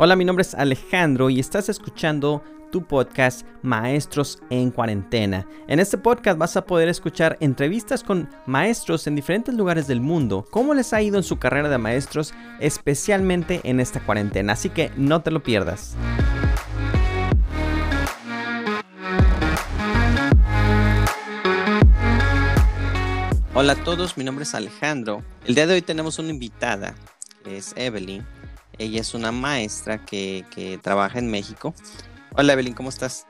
Hola, mi nombre es Alejandro y estás escuchando tu podcast Maestros en Cuarentena. En este podcast vas a poder escuchar entrevistas con maestros en diferentes lugares del mundo, cómo les ha ido en su carrera de maestros, especialmente en esta cuarentena. Así que no te lo pierdas. Hola a todos, mi nombre es Alejandro. El día de hoy tenemos una invitada, es Evelyn. Ella es una maestra que, que trabaja en México. Hola Evelyn, ¿cómo estás?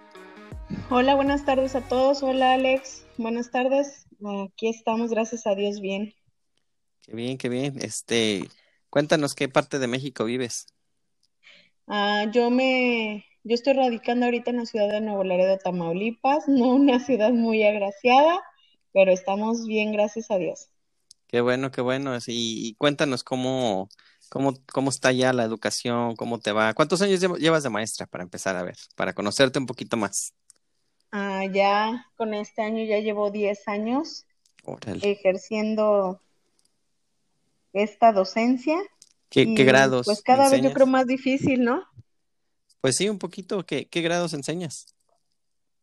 Hola, buenas tardes a todos. Hola Alex, buenas tardes. Aquí estamos, gracias a Dios, bien. Qué bien, qué bien. Este, cuéntanos qué parte de México vives. Ah, yo me, yo estoy radicando ahorita en la ciudad de Nuevo Laredo, Tamaulipas, no una ciudad muy agraciada, pero estamos bien, gracias a Dios. Qué bueno, qué bueno. Y, y cuéntanos cómo, cómo, cómo está ya la educación, cómo te va. ¿Cuántos años llev- llevas de maestra para empezar a ver, para conocerte un poquito más? Ah, ya con este año ya llevo 10 años ejerciendo esta docencia ¿Qué, qué y grados pues cada vez yo creo más difícil, ¿no? Pues sí, un poquito. ¿Qué, qué grados enseñas?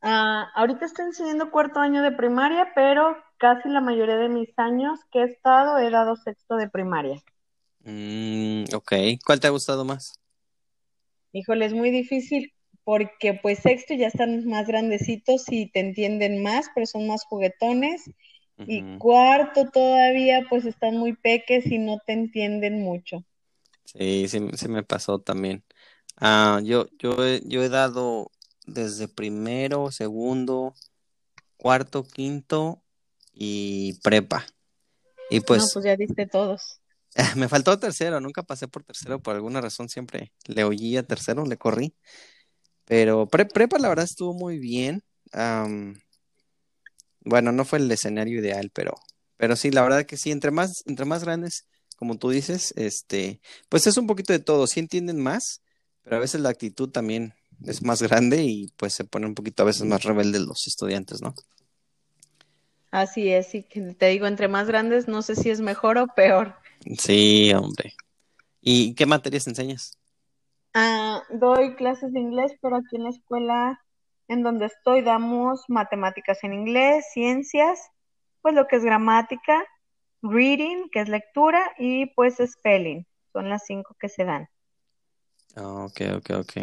Ah, ahorita estoy enseñando cuarto año de primaria, pero casi la mayoría de mis años que he estado he dado sexto de primaria. Mm, ok. ¿Cuál te ha gustado más? Híjole, es muy difícil porque pues sexto ya están más grandecitos y te entienden más, pero son más juguetones. Y cuarto todavía pues están muy peques y no te entienden mucho. Sí, sí, sí me pasó también. Ah, yo, yo, he- yo he dado desde primero, segundo, cuarto, quinto y prepa. Y No, pues pues ya diste todos. me faltó tercero, nunca pasé por tercero, por alguna razón siempre le oí a tercero, le corrí. Pero pre- prepa la verdad estuvo muy bien. Bueno, no fue el escenario ideal, pero, pero sí, la verdad que sí, entre más, entre más grandes, como tú dices, este, pues es un poquito de todo, sí entienden más, pero a veces la actitud también es más grande y pues se pone un poquito a veces más rebeldes los estudiantes, ¿no? Así es, y te digo, entre más grandes, no sé si es mejor o peor. Sí, hombre. ¿Y qué materias enseñas? Ah, doy clases de inglés, pero aquí en la escuela en donde estoy damos matemáticas en inglés, ciencias, pues lo que es gramática, reading, que es lectura, y pues spelling. Son las cinco que se dan. Ah, ok, ok, ok.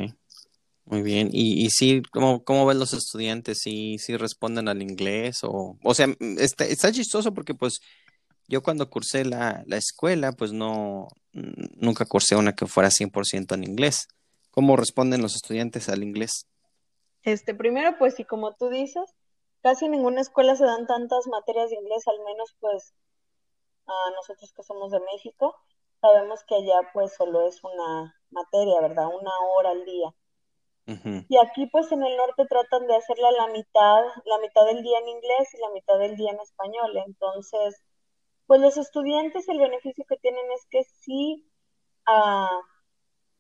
Muy bien. Y, y sí, ¿cómo, cómo ven los estudiantes? ¿Sí, sí responden al inglés? O, o sea, mm, está, está chistoso porque pues yo cuando cursé la, la escuela, pues no, nunca cursé una que fuera 100% en inglés. ¿Cómo responden los estudiantes al inglés? Este, primero, pues, y como tú dices, casi en ninguna escuela se dan tantas materias de inglés, al menos pues a nosotros que somos de México, sabemos que allá pues solo es una materia, ¿verdad? Una hora al día. Y aquí pues en el norte tratan de hacerla la mitad, la mitad del día en inglés y la mitad del día en español. Entonces, pues los estudiantes el beneficio que tienen es que sí ah,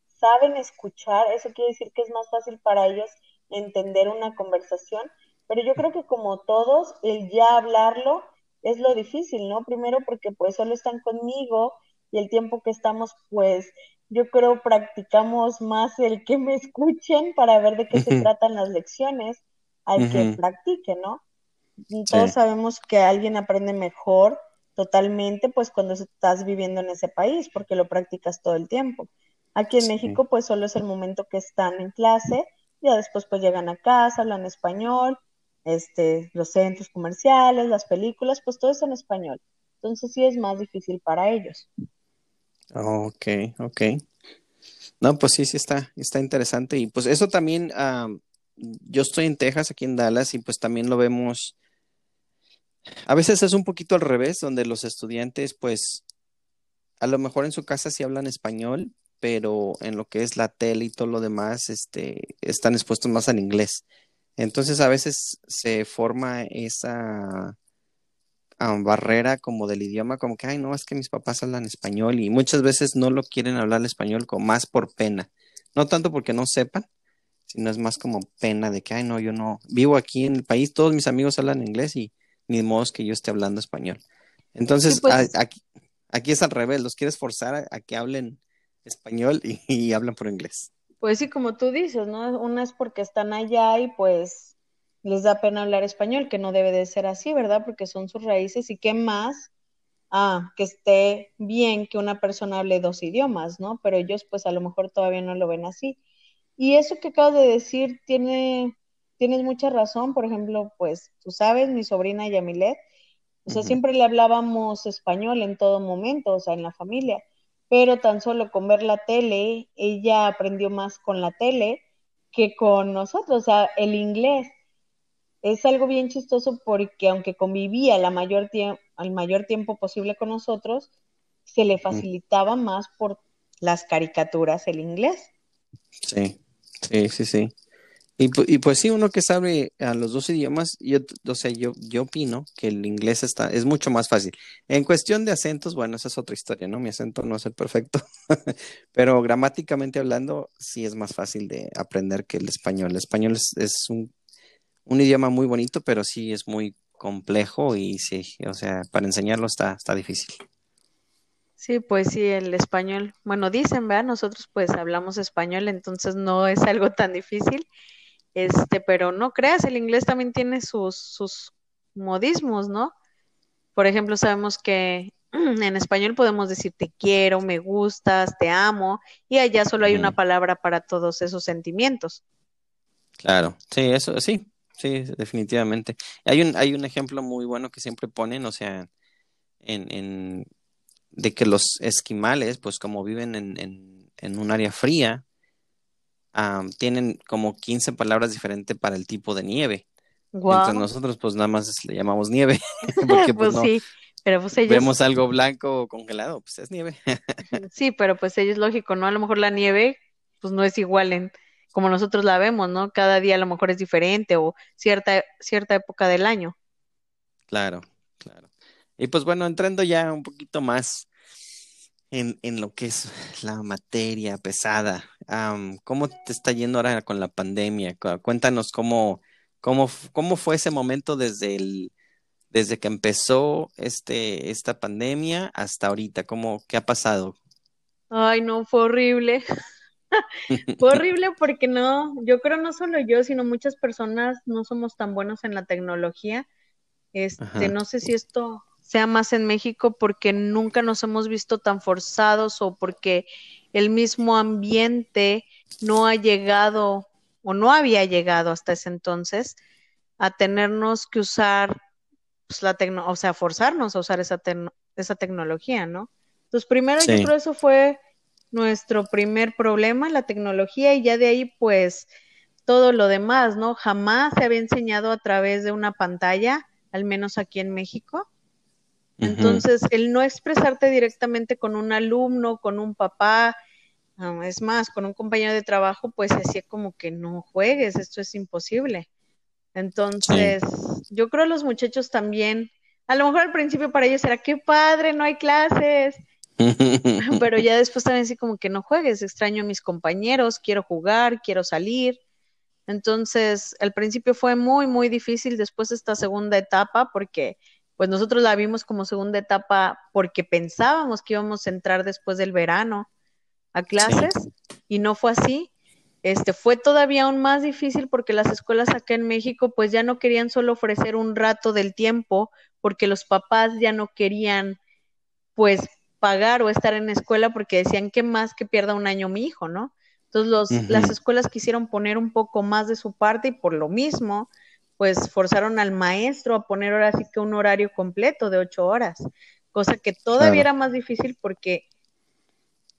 saben escuchar, eso quiere decir que es más fácil para ellos entender una conversación, pero yo creo que como todos, el ya hablarlo es lo difícil, ¿no? Primero porque pues solo están conmigo y el tiempo que estamos pues yo creo practicamos más el que me escuchen para ver de qué se tratan las lecciones al que practique, ¿no? Y Sí, todos sabemos que alguien aprende mejor totalmente pues cuando estás viviendo en ese país porque lo practicas todo el tiempo. Aquí en sí, México pues solo es el momento que están en clase, ya después pues llegan a casa, hablan español, este, los centros comerciales, las películas, pues todo es en español. Entonces sí es más difícil para ellos. ok, ok. No, pues sí, sí está, está interesante. Y pues eso también, ah, yo estoy en Texas, aquí en Dallas, y pues también lo vemos. A veces es un poquito al revés, donde los estudiantes, pues, a lo mejor en su casa sí hablan español, pero en lo que es la tele y todo lo demás, este, están expuestos más al inglés. Entonces a veces se forma esa ah, barrera como del idioma, como que, ay, no, es que mis papás hablan español y muchas veces no lo quieren hablar español como más por pena. No tanto porque no sepan, sino es más como pena de que, ay, no, yo no, vivo aquí en el país, todos mis amigos hablan inglés y ni modo que yo esté hablando español. Sí, Entonces, a- pues aquí, aquí es al revés, los quieres forzar a, a que hablen español y, hablan por inglés. Pues sí, como tú dices, ¿no? Una es porque están allá y pues les da pena hablar español, que no debe de ser así, ¿verdad? Porque son sus raíces y qué más, ah, que esté bien que una persona hable dos idiomas, ¿no? Pero ellos pues a lo mejor todavía no lo ven así. Y eso que acabas de decir tiene, tienes mucha razón, por ejemplo, pues tú sabes, mi sobrina Yamilet, o sea, siempre le hablábamos español en todo momento, o sea, en la familia, pero tan solo con ver la tele, ella aprendió más con la tele que con nosotros, o sea, el inglés. Es algo bien chistoso porque aunque convivía la mayor el mayor tiempo posible con nosotros, se le facilitaba más por las caricaturas el inglés. Sí, sí, sí, sí. Y, pues sí, uno que sabe a los dos idiomas, yo, o sea, yo, yo opino que el inglés está, es mucho más fácil. En cuestión de acentos, bueno, esa es otra historia, ¿no? Mi acento no es el perfecto, pero gramáticamente hablando, sí es más fácil de aprender que el español. El español es, un, un, idioma muy bonito, pero sí es muy complejo y sí, o sea, para enseñarlo está, está difícil. Sí, pues sí, el español, bueno, dicen, ¿verdad? Nosotros pues hablamos español, entonces no es algo tan difícil este, pero no creas, el inglés también tiene sus, sus modismos, ¿no? Por ejemplo, sabemos que en español podemos decir te quiero, me gustas, te amo, y allá solo hay una palabra para todos esos sentimientos. Claro, sí, eso sí, sí, definitivamente. Hay un, hay un ejemplo muy bueno que siempre ponen, o sea, en, en de que los esquimales, pues como viven en, en, en un área fría, tienen como 15 palabras diferentes para el tipo de nieve. Entonces nosotros pues nada más le llamamos nieve. Porque pues, pues sí, pero pues ellos... Vemos algo blanco o congelado, pues es nieve. sí, pero pues ellos lógico, ¿no? A lo mejor la nieve pues no es igual en como nosotros la vemos, ¿no? Cada día a lo mejor es diferente o cierta, cierta época del año. Claro, claro. Y pues bueno, entrando ya un poquito más en, en lo que es la materia pesada. ¿Cómo te está yendo ahora con la pandemia? Cuéntanos cómo, cómo, cómo fue ese momento desde el, desde que empezó este, esta pandemia hasta ahorita, ¿cómo, qué ha pasado? Ay, no, fue horrible. fue horrible porque no, yo creo no solo yo, sino muchas personas no somos tan buenos en la tecnología. Este, no sé si esto sea más en México porque nunca nos hemos visto tan forzados o porque el mismo ambiente no ha llegado o no había llegado hasta ese entonces a tenernos que usar pues, la tecno o sea, forzarnos a usar esa, esa tecnología, ¿no? Entonces, primero yo creo eso fue nuestro primer problema, la tecnología, y ya de ahí, pues, todo lo demás, ¿no? Jamás se había enseñado a través de una pantalla, al menos aquí en México. Entonces, el no expresarte directamente con un alumno, con un papá, es más, con un compañero de trabajo, pues hacía como que no juegues, esto es imposible. Entonces, yo creo los muchachos también, a lo mejor al principio para ellos era, qué padre, no hay clases, pero ya después también así como que no juegues, extraño a mis compañeros, quiero jugar, quiero salir. Entonces, al principio fue muy, muy difícil después de esta segunda etapa, porque pues nosotros la vimos como segunda etapa porque pensábamos que íbamos a entrar después del verano a clases y no fue así. Este fue todavía aún más difícil porque las escuelas acá en México pues ya no querían solo ofrecer un rato del tiempo porque los papás ya no querían pues pagar o estar en escuela porque decían que más que pierda un año mi hijo, ¿no? Entonces los, las escuelas quisieron poner un poco más de su parte y por lo mismo pues forzaron al maestro a poner ahora sí que un horario completo de ocho horas, cosa que todavía era más difícil porque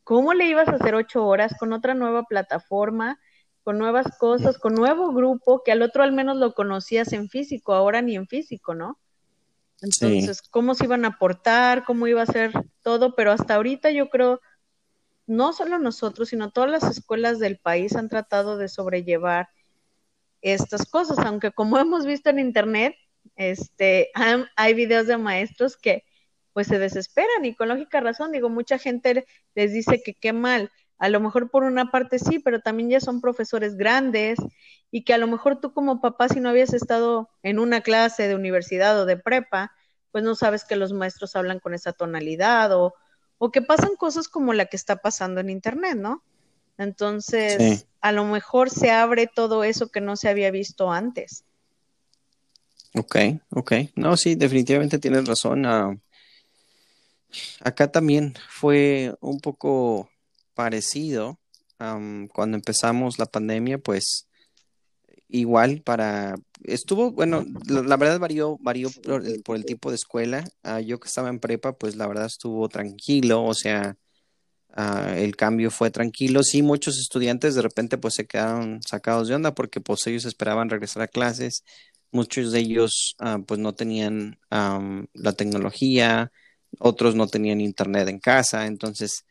¿cómo le ibas a hacer ocho horas con otra nueva plataforma, con nuevas cosas, con nuevo grupo, que al otro al menos lo conocías en físico, ahora ni en físico, ¿no? Entonces, ¿cómo se iban a aportar? ¿Cómo iba a ser todo? Pero hasta ahorita yo creo, no solo nosotros, sino todas las escuelas del país han tratado de sobrellevar estas cosas, aunque como hemos visto en internet, este, hay videos de maestros que pues se desesperan y con lógica razón, digo, mucha gente les dice que qué mal, a lo mejor por una parte sí, pero también ya son profesores grandes y que a lo mejor tú como papá si no habías estado en una clase de universidad o de prepa, pues no sabes que los maestros hablan con esa tonalidad o, o que pasan cosas como la que está pasando en Internet, ¿no? Entonces, a lo mejor se abre todo eso que no se había visto antes. Ok, ok. No, sí, definitivamente tienes razón. Ah, acá también fue un poco parecido. cuando empezamos la pandemia, pues igual para estuvo bueno la, verdad varió varió por el, tipo de escuela ah, yo que estaba en prepa pues la verdad estuvo tranquilo o sea ah, el cambio fue tranquilo sí muchos estudiantes de repente pues se quedaron sacados de onda porque pues ellos esperaban regresar a clases muchos de ellos ah, pues no tenían la tecnología otros no tenían internet en casa entonces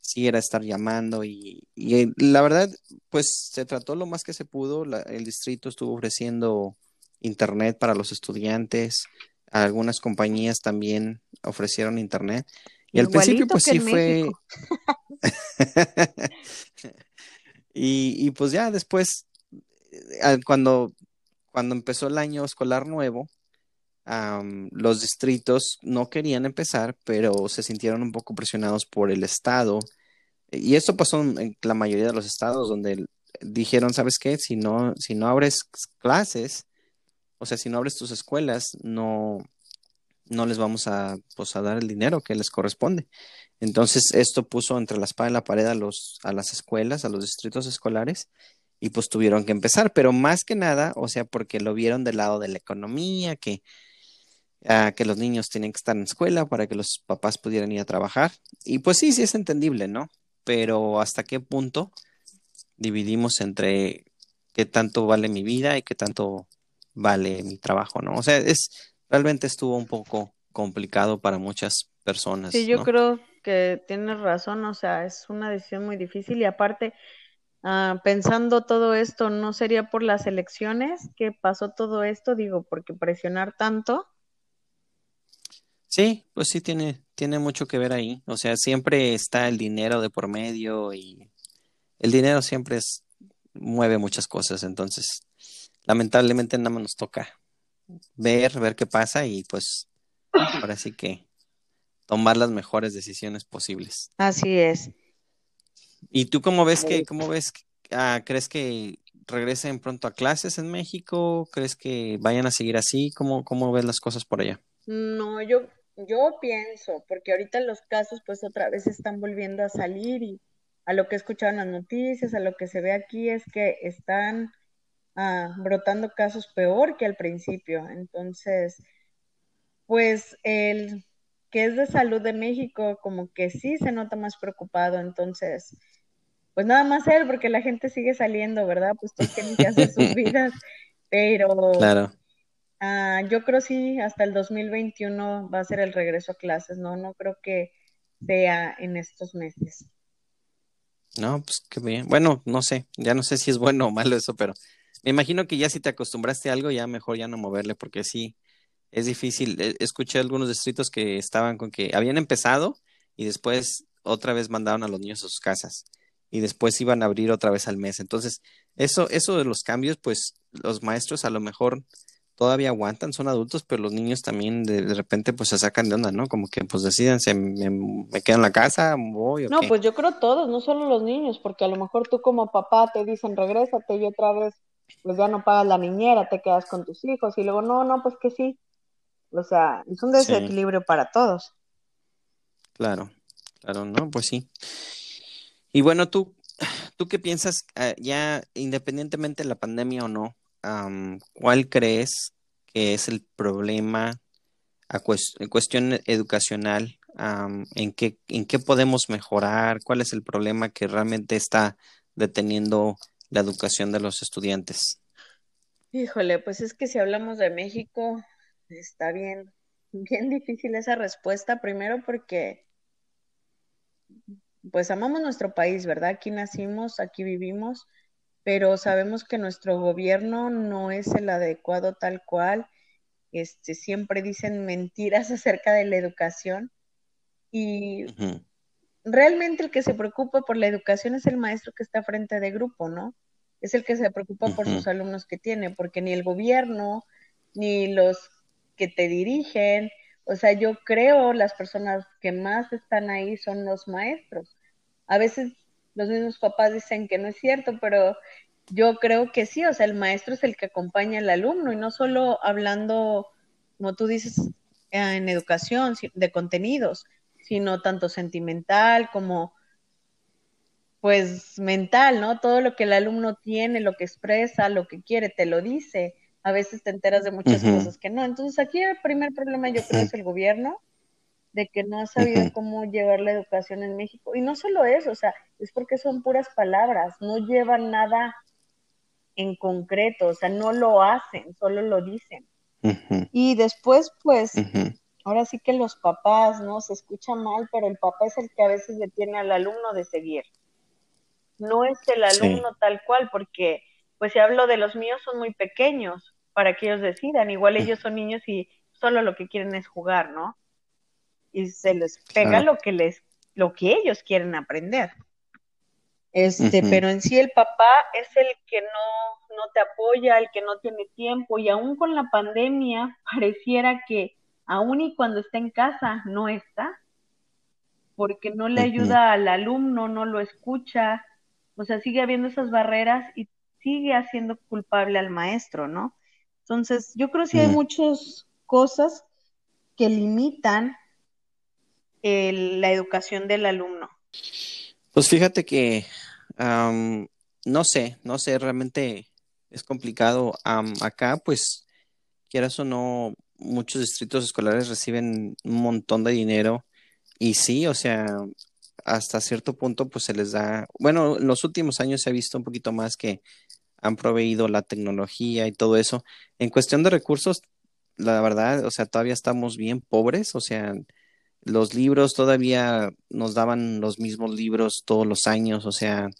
sí era estar llamando y, y, la verdad, pues se trató lo más que se pudo. el distrito estuvo ofreciendo internet para los estudiantes, algunas compañías también ofrecieron internet. Y al principio, pues sí fue. y, y, pues ya después, eh, cuando, cuando empezó el año escolar nuevo, los distritos no querían empezar, pero se sintieron un poco presionados por el Estado. Y esto pasó en la mayoría de los estados donde dijeron, ¿sabes qué? Si no, si no abres clases, o sea, si no abres tus escuelas, no, no les vamos a, pues, a dar el dinero que les corresponde. Entonces, esto puso entre la espada y la pared a, los, a las escuelas, a los distritos escolares, y pues tuvieron que empezar, pero más que nada, o sea, porque lo vieron del lado de la economía, que que los niños tenían que estar en escuela para que los papás pudieran ir a trabajar. Y pues sí, sí es entendible, ¿no? Pero hasta qué punto dividimos entre qué tanto vale mi vida y qué tanto vale mi trabajo, ¿no? O sea, es realmente estuvo un poco complicado para muchas personas. Sí, yo creo que tienes razón, o sea, es una decisión muy difícil y aparte, ah, pensando todo esto, ¿no sería por las elecciones que pasó todo esto? Digo, porque presionar tanto Sí, pues sí tiene, tiene mucho que ver ahí. O sea, siempre está el dinero de por medio y el dinero siempre es, mueve muchas cosas. Entonces, lamentablemente nada más nos toca ver, ver qué pasa y pues ahora sí que tomar las mejores decisiones posibles. Así es. ¿Y tú cómo ves que, cómo ves, ah, crees que regresen pronto a clases en México? ¿Crees que vayan a seguir así? ¿Cómo, cómo ves las cosas por allá? No, yo yo pienso, porque ahorita los casos pues otra vez están volviendo a salir y a lo que he escuchado en las noticias, a lo que se ve aquí es que están ah, brotando casos peor que al principio. Entonces, pues el que es de salud de México como que sí se nota más preocupado, entonces, pues nada más él, porque la gente sigue saliendo, ¿verdad? Pues todos tienen que hacer sus vidas, pero... Claro Ah, yo creo sí, hasta el 2021 va a ser el regreso a clases, ¿no? No creo que sea en estos meses. No, pues qué bien. Bueno, no sé, ya no sé si es bueno o malo eso, pero me imagino que ya si te acostumbraste a algo, ya mejor ya no moverle, porque sí, es difícil. E, escuché algunos distritos que estaban con que habían empezado y después otra vez mandaron a los niños a sus casas y después iban a abrir otra vez al mes. Entonces, eso, eso de los cambios, pues los maestros a lo mejor todavía aguantan, son adultos, pero los niños también de, repente pues se sacan de onda, ¿no? Como que pues deciden, se me, me quedo en la casa, voy. no, pues yo creo todos, no solo los niños, porque a lo mejor tú como papá te dicen regrésate y otra vez pues ya no pagas la niñera, te quedas con tus hijos y luego no, no, pues que sí. O sea, es un desequilibrio para todos. Claro, claro, no, pues sí. Y bueno, tú, ¿tú qué piensas ah, ya independientemente de la pandemia o no? ¿cuál crees que es el problema en cuestión educacional? ¿en, qué, ¿En qué podemos mejorar? ¿Cuál es el problema que realmente está deteniendo la educación de los estudiantes? Híjole, pues es que si hablamos de México, está bien, bien difícil esa respuesta, primero porque pues amamos nuestro país, ¿verdad? Aquí nacimos, aquí vivimos, pero sabemos que nuestro gobierno no es el adecuado tal cual. Este, siempre dicen mentiras acerca de la educación y realmente el que se preocupa por la educación es el maestro que está frente de grupo, ¿no? Es el que se preocupa por sus alumnos que tiene, porque ni el gobierno, ni los que te dirigen, O sea, yo creo las personas que más están ahí son los maestros. A veces los mismos papás dicen que no es cierto, pero yo creo que sí, o sea, el maestro es el que acompaña al alumno y no solo hablando, como tú dices, en educación de contenidos, sino tanto sentimental como pues mental, ¿no? Todo lo que el alumno tiene, lo que expresa, lo que quiere, te lo dice. A veces te enteras de muchas cosas que no. Entonces aquí el primer problema yo creo es el gobierno, de que no ha sabido cómo llevar la educación en México. Y no solo eso, o sea, es porque son puras palabras, no llevan nada en concreto, o sea, no lo hacen, solo lo dicen. Y después, pues, ahora sí que los papás, ¿no? Se escucha mal, pero el papá es el que a veces detiene al alumno de seguir no es el alumno tal cual, porque pues si hablo de los míos son muy pequeños para que ellos decidan, igual ellos son niños y solo lo que quieren es jugar, ¿no? Y se les pega lo que les lo que ellos quieren aprender. Este, pero en sí el papá es el que no no te apoya, el que no tiene tiempo y aún con la pandemia pareciera que aún y cuando está en casa no está porque no le ayuda al alumno, no lo escucha, o sea, sigue habiendo esas barreras y sigue haciendo culpable al maestro, ¿no? Entonces, yo creo que sí hay muchas cosas que limitan la educación del alumno. Pues fíjate que no sé, no sé, realmente es complicado. acá, pues, quieras o no, muchos distritos escolares reciben un montón de dinero y sí, o sea, hasta cierto punto pues se les da, bueno, en los últimos años se ha visto un poquito más que han proveído la tecnología y todo eso. En cuestión de recursos, la verdad, o sea, todavía estamos bien pobres, o sea, los libros todavía nos daban los mismos libros todos los años, o sea,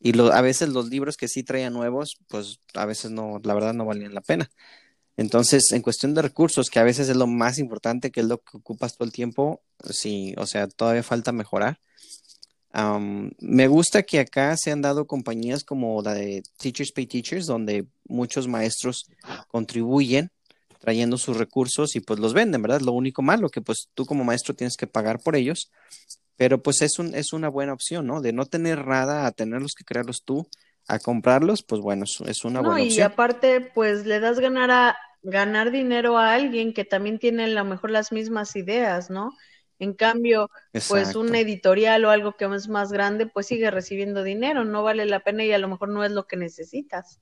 y a veces los libros que sí traían nuevos, pues a veces no, la verdad no valían la pena. Entonces, en cuestión de recursos, que a veces es lo más importante, que es lo que ocupas todo el tiempo, sí, o sea, todavía falta mejorar me gusta que acá se han dado compañías como la de Teachers Pay Teachers, donde muchos maestros contribuyen trayendo sus recursos y pues los venden, ¿verdad? Lo único malo que pues tú como maestro tienes que pagar por ellos, pero pues es, un, es una buena opción, ¿no? De no tener nada a tenerlos que crearlos tú, a comprarlos, pues bueno, es, una buena opción. Y aparte, pues le das ganar a ganar dinero a alguien que también tiene a lo mejor las mismas ideas, ¿no? En cambio, pues un editorial o algo que es más grande, pues sigue recibiendo dinero, no vale la pena y a lo mejor no es lo que necesitas.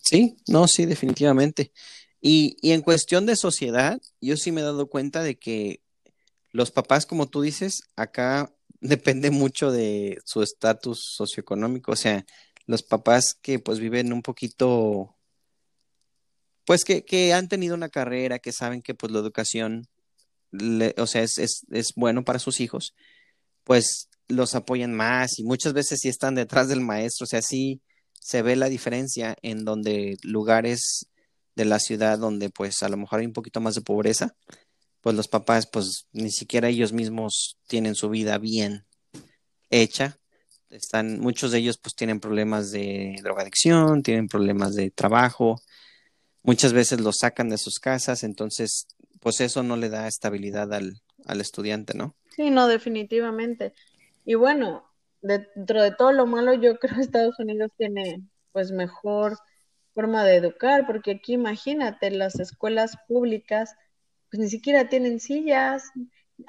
Sí, no, sí, definitivamente. Y, y en cuestión de sociedad, yo sí me he dado cuenta de que los papás, como tú dices, acá depende mucho de su estatus socioeconómico, o sea, los papás que pues viven un poquito, pues que, que han tenido una carrera, que saben que pues la educación o sea, es, es, es, bueno para sus hijos, pues los apoyan más y muchas veces sí están detrás del maestro, o sea, sí se ve la diferencia en donde lugares de la ciudad donde pues a lo mejor hay un poquito más de pobreza, pues los papás pues ni siquiera ellos mismos tienen su vida bien hecha. Están, muchos de ellos pues tienen problemas de drogadicción, tienen problemas de trabajo, muchas veces los sacan de sus casas, entonces pues eso no le da estabilidad al, al estudiante, ¿no? Sí, no, definitivamente. Y bueno, dentro de todo lo malo, yo creo que Estados Unidos tiene pues mejor forma de educar, porque aquí imagínate, las escuelas públicas pues ni siquiera tienen sillas,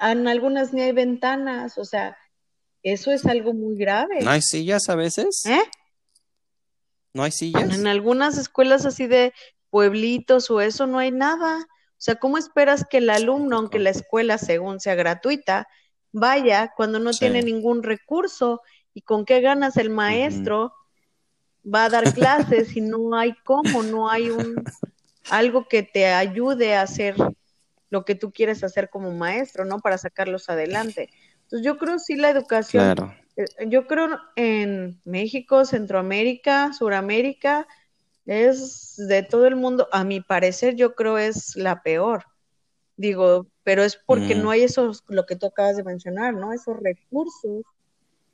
en algunas ni hay ventanas, o sea, eso es algo muy grave. ¿No hay sillas a veces? ¿Eh? ¿No hay sillas? En algunas escuelas así de pueblitos o eso no hay nada. O sea, ¿cómo esperas que el alumno, aunque la escuela según sea gratuita, vaya cuando no tiene ningún recurso? ¿Y con qué ganas el maestro va a dar clases si no hay cómo, no hay un algo que te ayude a hacer lo que tú quieres hacer como maestro, ¿no? Para sacarlos adelante. Entonces yo creo sí la educación, eh, yo creo en México, Centroamérica, Suramérica, es de todo el mundo, a mi parecer yo creo es la peor. Digo, pero es porque no mm. hay esos, lo que tú acabas de mencionar, ¿no? Esos recursos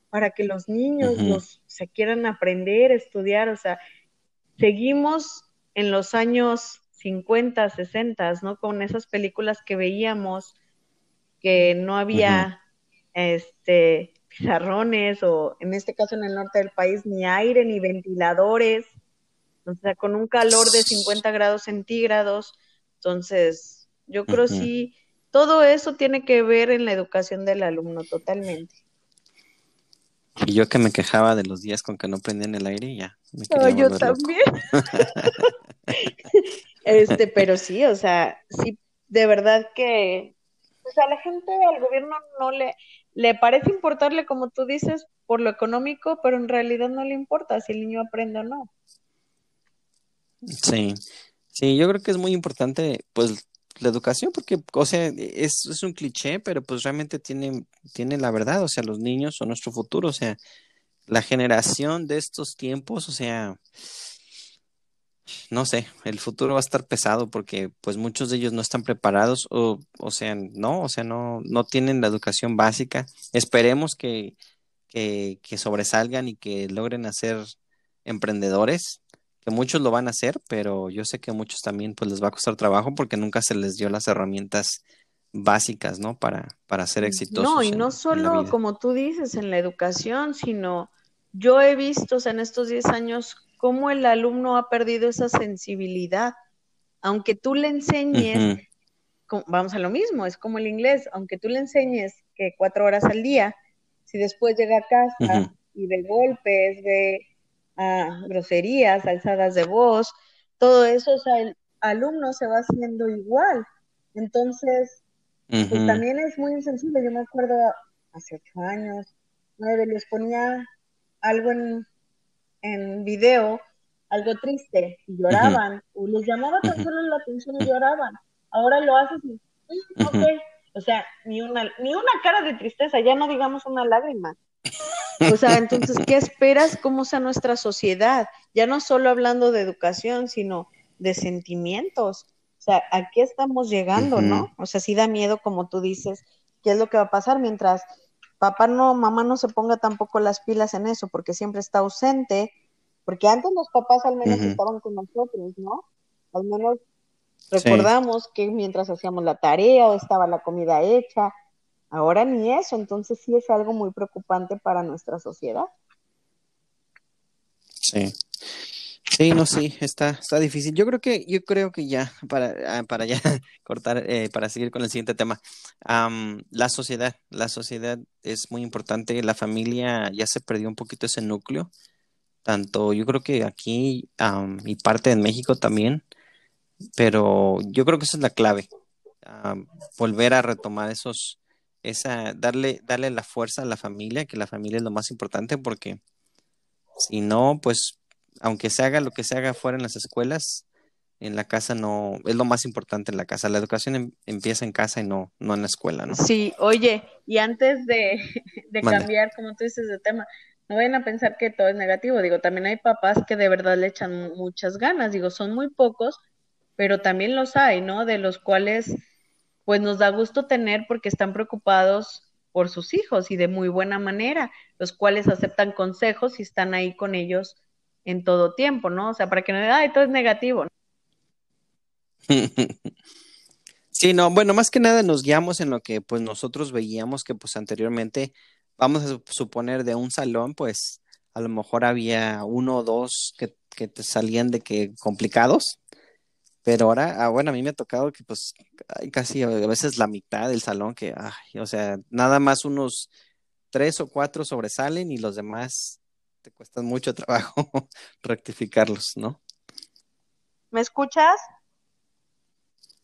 para que los niños los, se quieran aprender, estudiar, o sea, seguimos en los años 50, 60, ¿no? Con esas películas que veíamos que no había este pizarrones o en este caso en el norte del país ni aire ni ventiladores, o sea, con un calor de 50 grados centígrados. Entonces, yo creo sí, todo eso tiene que ver en la educación del alumno totalmente. Y yo que me quejaba de los días con que no prendían el aire, ya. Me yo también. este, pero sí, o sea, sí, de verdad que, o sea, a la gente, al gobierno no le, le parece importarle, como tú dices, por lo económico, pero en realidad no le importa si el niño aprende o no. Sí, sí, yo creo que es muy importante, pues, la educación, porque, o sea, es, es un cliché, pero pues realmente tiene, tiene la verdad, o sea, los niños son nuestro futuro, o sea, la generación de estos tiempos, o sea, no sé, el futuro va a estar pesado porque pues muchos de ellos no están preparados o, o sea, no, o sea, no, no tienen la educación básica. Esperemos que, que, que sobresalgan y que logren hacer emprendedores, que muchos lo van a hacer, pero yo sé que a muchos también pues les va a costar trabajo porque nunca se les dio las herramientas básicas, ¿no? Para, para ser exitosos. No, y no solo como tú dices en la educación, sino yo he visto en estos 10 años cómo el alumno ha perdido esa sensibilidad. Aunque tú le enseñes, vamos a lo mismo, es como el inglés, aunque tú le enseñes que cuatro horas al día, si después llega a casa y ve golpes, ve ah, groserías, alzadas de voz, todo eso, o sea, el alumno se va haciendo igual. Entonces, pues también es muy insensible. Yo me acuerdo hace ocho años, nueve, les ponía algo en, en video, algo triste, y lloraban, o les llamaba tan solo la atención y lloraban. Ahora lo haces y, mm, o sea, ni una, ni una cara de tristeza, ya no digamos una lágrima. O sea, entonces, ¿qué esperas? ¿Cómo sea nuestra sociedad? Ya no solo hablando de educación, sino de sentimientos. O sea, ¿a qué estamos llegando, no? O sea, sí da miedo, como tú dices, qué es lo que va a pasar mientras papá no, mamá no se ponga tampoco las pilas en eso, porque siempre está ausente, porque antes los papás al menos estaban con nosotros, ¿no? Al menos recordamos que mientras hacíamos la tarea o estaba la comida hecha, ahora ni eso, entonces sí es algo muy preocupante para nuestra sociedad. Sí. Sí, no, sí, está, está difícil. Yo creo que, yo creo que ya, para, ah, para ya cortar, eh, para seguir con el siguiente tema, la sociedad, la sociedad es muy importante, la familia ya se perdió un poquito ese núcleo, tanto yo creo que aquí y parte en México también, pero yo creo que esa es la clave, volver a retomar esos, esa, darle, darle la fuerza a la familia, que la familia es lo más importante, porque si no, pues aunque se haga lo que se haga fuera en las escuelas, en la casa no, es lo más importante en la casa. La educación em, empieza en casa y no, no en la escuela, ¿no? Sí, oye, y antes de, cambiar, como tú dices, de tema, no vayan a pensar que todo es negativo. Digo, también hay papás que de verdad le echan muchas ganas. Digo, son muy pocos, pero también los hay, ¿no? De los cuales, pues nos da gusto tener porque están preocupados por sus hijos y de muy buena manera, los cuales aceptan consejos y están ahí con ellos en todo tiempo, ¿no? O sea, para que no diga, ay, todo es negativo. Sí, no, bueno, más que nada nos guiamos en lo que pues nosotros veíamos que pues anteriormente, vamos a suponer de un salón, pues a lo mejor había uno o dos que, que te salían de que complicados, pero ahora, ah, bueno, a mí me ha tocado que pues hay casi a veces la mitad del salón que, ay, o sea, nada más unos tres o cuatro sobresalen y los demás te cuesta mucho trabajo rectificarlos, ¿no? ¿Me escuchas?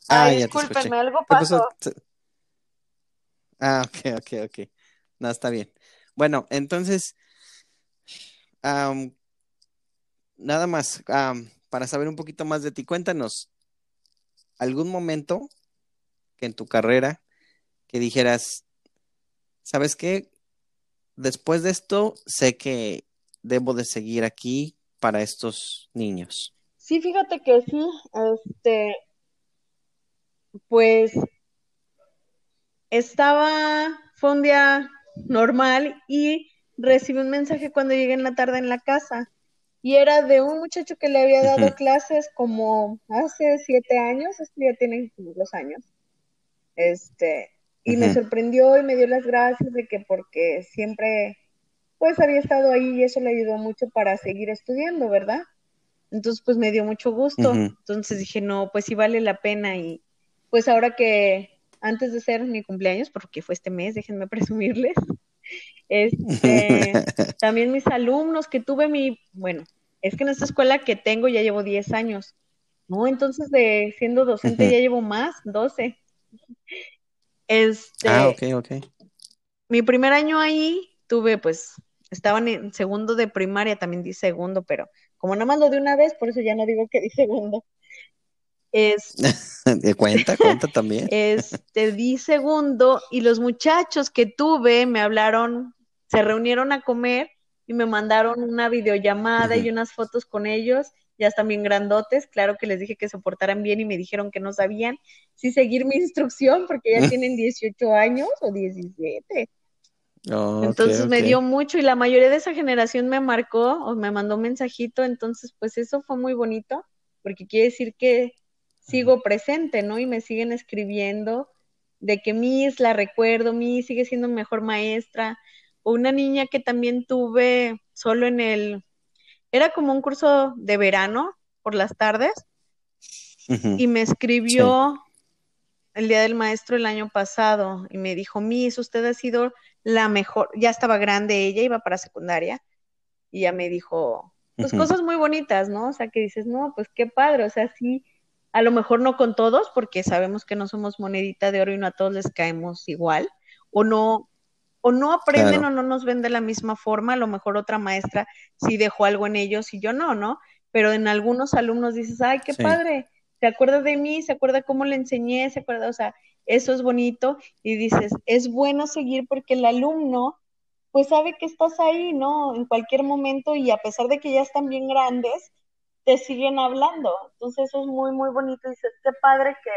Ah, Ay, discúlpenme, algo pasó. Ah, ok, ok, ok. No, está bien. Bueno, entonces, nada más, para saber un poquito más de ti, cuéntanos, ¿algún momento que en tu carrera que dijeras, ¿sabes qué? Después de esto, sé que debo de seguir aquí para estos niños? Sí, fíjate que sí, este, pues estaba, fue un día normal y recibí un mensaje cuando llegué en la tarde en la casa y era de un muchacho que le había dado clases como hace siete años, esto ya tiene dos años, este, y me sorprendió y me dio las gracias de que porque siempre, pues había estado ahí y eso le ayudó mucho para seguir estudiando, ¿verdad? Entonces, pues me dio mucho gusto. Entonces dije, no, pues sí vale la pena y pues ahora que antes de ser mi cumpleaños, porque fue este mes, déjenme presumirles, este, también mis alumnos que tuve mi, bueno, es que en esta escuela que tengo ya llevo 10 años, ¿no? Entonces de siendo docente ya llevo más, 12. Este, ah, ok, ok. Mi primer año ahí tuve, pues, estaban en segundo de primaria, también di segundo, pero como nada más lo de una vez, por eso ya no digo que di segundo. Es, cuenta, cuenta también. Este, di segundo y los muchachos que tuve me hablaron, se reunieron a comer y me mandaron una videollamada y unas fotos con ellos, ya están bien grandotes, claro que les dije que se portaran bien y me dijeron que no sabían si seguir mi instrucción porque ya tienen 18 años o 17. Entonces me dio mucho y la mayoría de esa generación me marcó o me mandó mensajito, entonces pues eso fue muy bonito porque quiere decir que sigo presente, ¿no? Y me siguen escribiendo de que Miss la recuerdo, Miss sigue siendo mejor maestra. O una niña que también tuve solo en el, era como un curso de verano por las tardes, y me escribió el Día del Maestro el año pasado y me dijo, Miss, usted ha sido la mejor, ya estaba grande ella, iba para secundaria, y ya me dijo, pues cosas muy bonitas, ¿no? O sea, que dices, no, pues qué padre, o sea, sí, a lo mejor no con todos, porque sabemos que no somos monedita de oro y no a todos les caemos igual, o no, o no aprenden o no nos ven de la misma forma, a lo mejor otra maestra sí dejó algo en ellos y yo no, ¿no? Pero en algunos alumnos dices, ay, qué padre, se acuerda de mí, se acuerda cómo le enseñé, se acuerda, o sea, eso es bonito y dices, es bueno seguir porque el alumno pues sabe que estás ahí, ¿no? En cualquier momento y a pesar de que ya están bien grandes, te siguen hablando. Entonces eso es muy, muy bonito. Dices, qué padre que,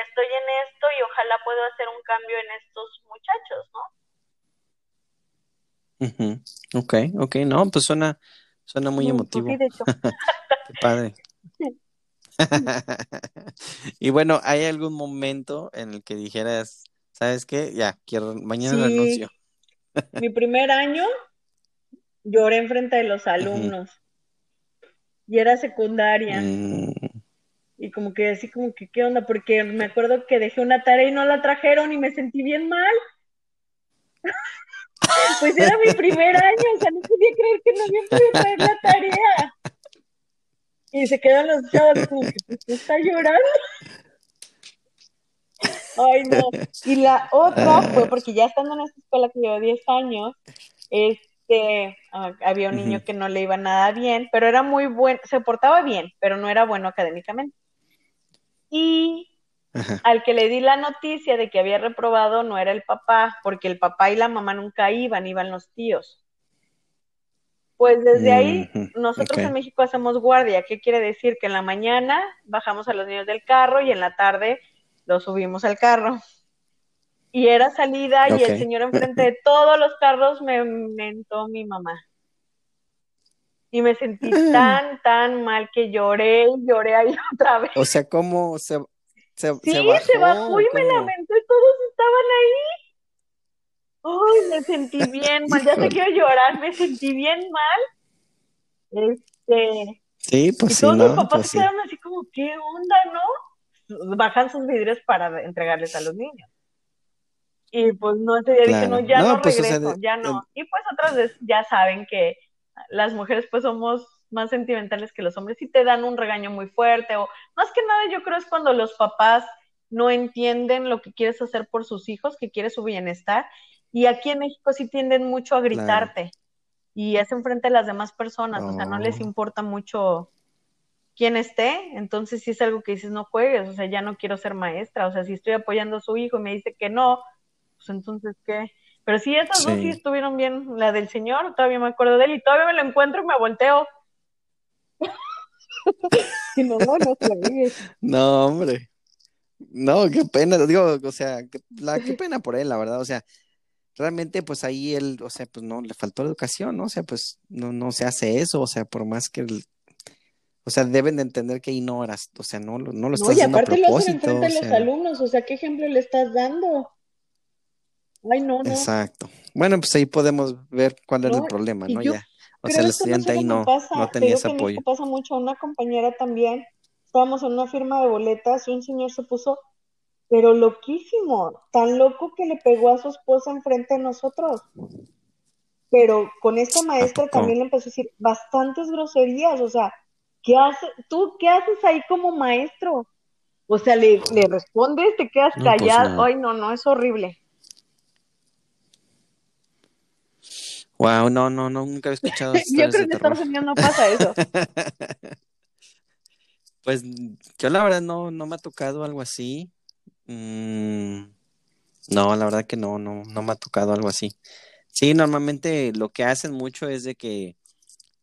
estoy en esto y ojalá pueda hacer un cambio en estos muchachos, ¿no? Ok, ok, no, pues suena, suena muy emotivo. qué padre. y bueno, ¿hay algún momento en el que dijeras, ¿sabes qué? Ya, quiero, mañana lo anuncio. Mi primer año lloré enfrente de los alumnos y era secundaria. Mm. Y como que así como que, ¿qué onda? Porque me acuerdo que dejé una tarea y no la trajeron y me sentí bien mal. pues era mi primer año, o sea, no podía creer que no había podido traer la tarea. Y se quedan los chavos como que, pues, está llorando? Ay, no. Y la otra fue porque ya estando en esta escuela que llevo 10 años, es que ah, había un niño que no le iba nada bien, pero era muy bueno, se portaba bien, pero no era bueno académicamente. Y al que le di la noticia de que había reprobado no era el papá, porque el papá y la mamá nunca iban, iban los tíos. Pues desde ahí, nosotros en México hacemos guardia. ¿Qué quiere decir? Que en la mañana bajamos a los niños del carro y en la tarde los subimos al carro y era salida y el señor enfrente de todos los carros me mentó mi mamá. Y me sentí tan, tan mal que lloré y lloré ahí otra vez. O sea, ¿cómo se, se, sí, se bajó, y me lamentó y todos estaban ahí. Ay, me sentí bien mal, ya se quiero llorar, me sentí bien mal. Este. Sí, pues y sí, todos ¿no? los papás pues quedaron así como, ¿qué onda, no? Bajan sus vidrios para entregarles a los niños. Y pues no, ese día dije, no, ya no, pues, regreso, ya no. Y pues otras veces ya saben que las mujeres pues somos más sentimentales que los hombres y te dan un regaño muy fuerte o más que nada yo creo es cuando los papás no entienden lo que quieres hacer por sus hijos, que quieres su bienestar y aquí en México sí tienden mucho a gritarte y es enfrente de las demás personas, o sea, no les oh. importa mucho quién esté, entonces si es algo que dices no juegues, o sea, ya no quiero ser maestra, o sea, si estoy apoyando a su hijo y me dice que no, pues entonces, ¿qué? Pero sí, esas dos sí estuvieron bien. La del señor, todavía me acuerdo de él y todavía me lo encuentro y me volteo. no, no No, hombre. No, qué pena, digo, o sea, qué, la, qué pena por él, la verdad, o sea, realmente pues ahí él, o sea, pues no, le faltó la educación, ¿no? O sea, pues no, no se hace eso, o sea, por más que el, o sea, deben de entender que ahí no eras, o sea, no, no lo estás no, y aparte lo hacen enfrente de los alumnos, o sea, ¿qué ejemplo le estás dando? Ay, no, no. Exacto. Bueno, pues ahí podemos ver cuál era el problema, ¿no? ya. O sea, el estudiante ahí no, no tenía ese apoyo. Pasa mucho, una compañera también, estábamos en una firma de boletas y un señor se puso pero loquísimo, tan loco que le pegó a su esposa enfrente de nosotros. Pero con esta maestra también le empezó a decir bastantes groserías, o sea, ¿qué haces? ¿Tú qué haces ahí como maestro? O sea, le, le respondes, te quedas pues callado. Ay, no, no, es horrible. Wow, no, no, no, nunca he escuchado. Yo creo que en Estados Unidos no pasa eso. pues yo la verdad no, no me ha tocado algo así. Mm, no, la verdad que no, no, no me ha tocado algo así. Sí, normalmente lo que hacen mucho es de que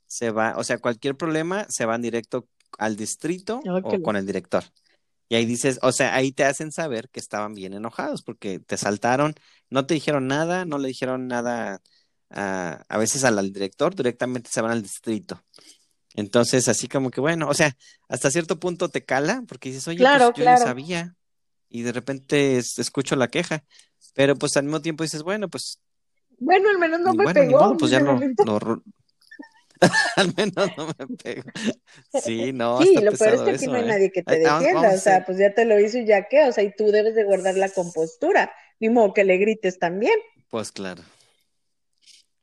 se va, o sea, cualquier problema se van directo al distrito o con el director. Y ahí dices, o sea, ahí te hacen saber que estaban bien enojados porque te saltaron, no te dijeron nada, no le dijeron nada a, a veces al, director, directamente se van al distrito. Entonces, así como que bueno, o sea, hasta cierto punto te cala porque dices, oye, pues yo no sabía y de repente escucho la queja, pero pues al mismo tiempo dices, bueno, pues... Bueno, al menos no me pegó. pues ya no, al menos no me pego. Sí, no. Sí, lo peor es que aquí no hay ¿eh? nadie que te defienda, o sea, pues ya te lo hizo y ya qué, o sea, y tú debes de guardar la compostura, ni modo que le grites también. Pues claro.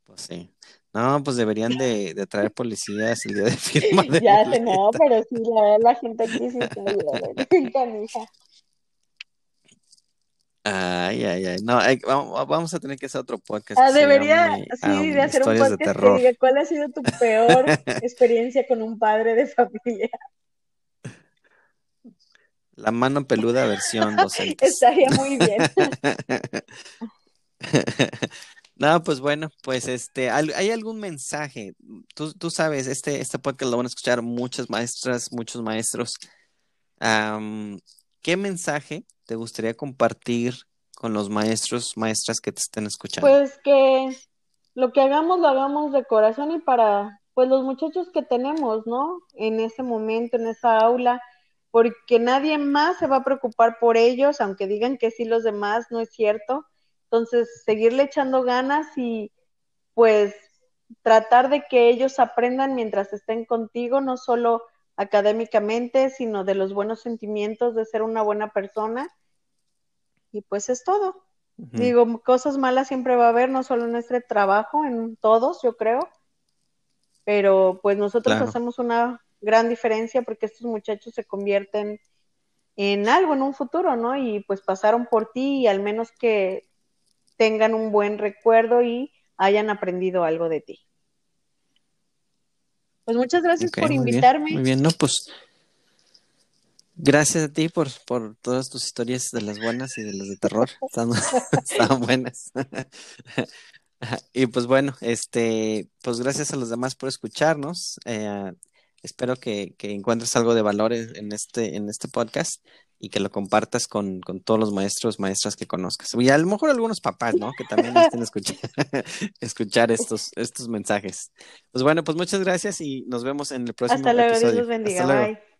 Pues sí. No, pues deberían de, de traer policías el día de firma de Ya sé, no, pero sí, la gente aquí sí está bien, Ay, ay, ay. No, vamos a tener que hacer otro podcast. Ah, debería, sí, de hacer un podcast que diga cuál ha sido tu peor experiencia con un padre de familia. La mano peluda versión docente. Estaría muy bien. no, pues bueno, pues este, ¿hay algún mensaje? Tú, tú sabes, este, este podcast lo van a escuchar muchas maestras, muchos maestros. ¿Qué mensaje te gustaría compartir con los maestros, maestras que te estén escuchando? Pues que lo que hagamos lo hagamos de corazón y para pues los muchachos que tenemos, ¿no? En ese momento, en esa aula, porque nadie más se va a preocupar por ellos, aunque digan que sí los demás, no es cierto. Entonces, seguirle echando ganas y pues tratar de que ellos aprendan mientras estén contigo, no solo académicamente, sino de los buenos sentimientos de ser una buena persona. Y pues es todo. Digo, cosas malas siempre va a haber, no solo en este trabajo, en todos, yo creo. Pero pues nosotros hacemos una gran diferencia porque estos muchachos se convierten en algo en un futuro, ¿no? Y pues pasaron por ti y al menos que tengan un buen recuerdo y hayan aprendido algo de ti. Pues muchas gracias por invitarme. muy bien, no, pues gracias a ti por, por todas tus historias de las buenas y de las de terror. Están, buenas. y pues bueno, este, pues gracias a los demás por escucharnos. Eh, espero que, que, encuentres algo de valor en este, en este podcast y que lo compartas con, con, todos los maestros, maestras que conozcas. Y a lo mejor algunos papás, ¿no? Que también estén escuchar, escuchar estos, estos mensajes. Pues bueno, pues muchas gracias y nos vemos en el próximo Hasta luego, Dios los bendiga. Bye.